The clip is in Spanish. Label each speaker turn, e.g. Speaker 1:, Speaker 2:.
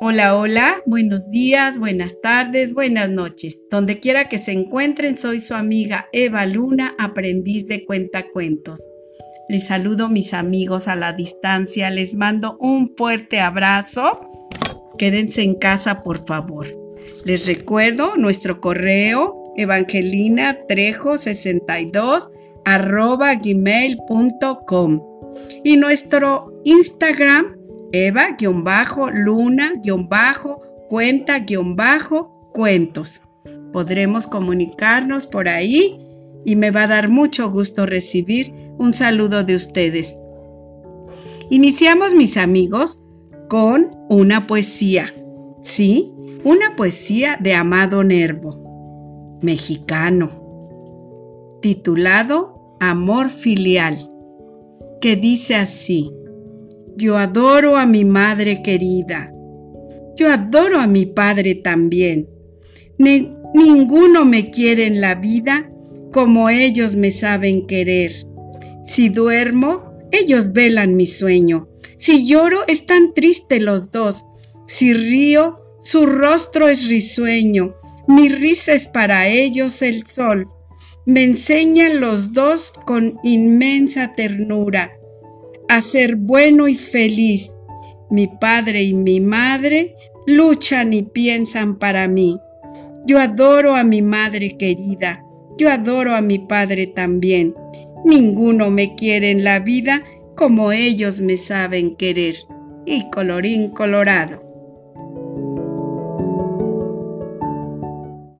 Speaker 1: Hola, hola, buenos días, buenas tardes, buenas noches. Donde quiera que se encuentren, soy su amiga Eva Luna, aprendiz de cuentacuentos. Les saludo mis amigos a la distancia, les mando un fuerte abrazo. Quédense en casa, por favor. Les recuerdo nuestro correo evangelina trejo 62 arroba gmail.com y nuestro Instagram eva-luna-cuenta-cuentos. Podremos comunicarnos por ahí y me va a dar mucho gusto recibir un saludo de ustedes. Iniciamos, mis amigos, con una poesía. Sí, una poesía de Amado Nervo, mexicano, titulado Amor Filial, que dice así. Yo adoro a mi madre querida. Yo adoro a mi padre también. ninguno me quiere en la vida como ellos me saben querer. Si duermo, ellos velan mi sueño. Si lloro, están tristes los dos. Si río, su rostro es risueño. Mi risa es para ellos el sol. Me enseñan los dos con inmensa ternura a ser bueno y feliz. Mi padre y mi madre luchan y piensan para mí. Yo adoro a mi madre querida. Yo adoro a mi padre también. Ninguno me quiere en la vida como ellos me saben querer. Y colorín colorado.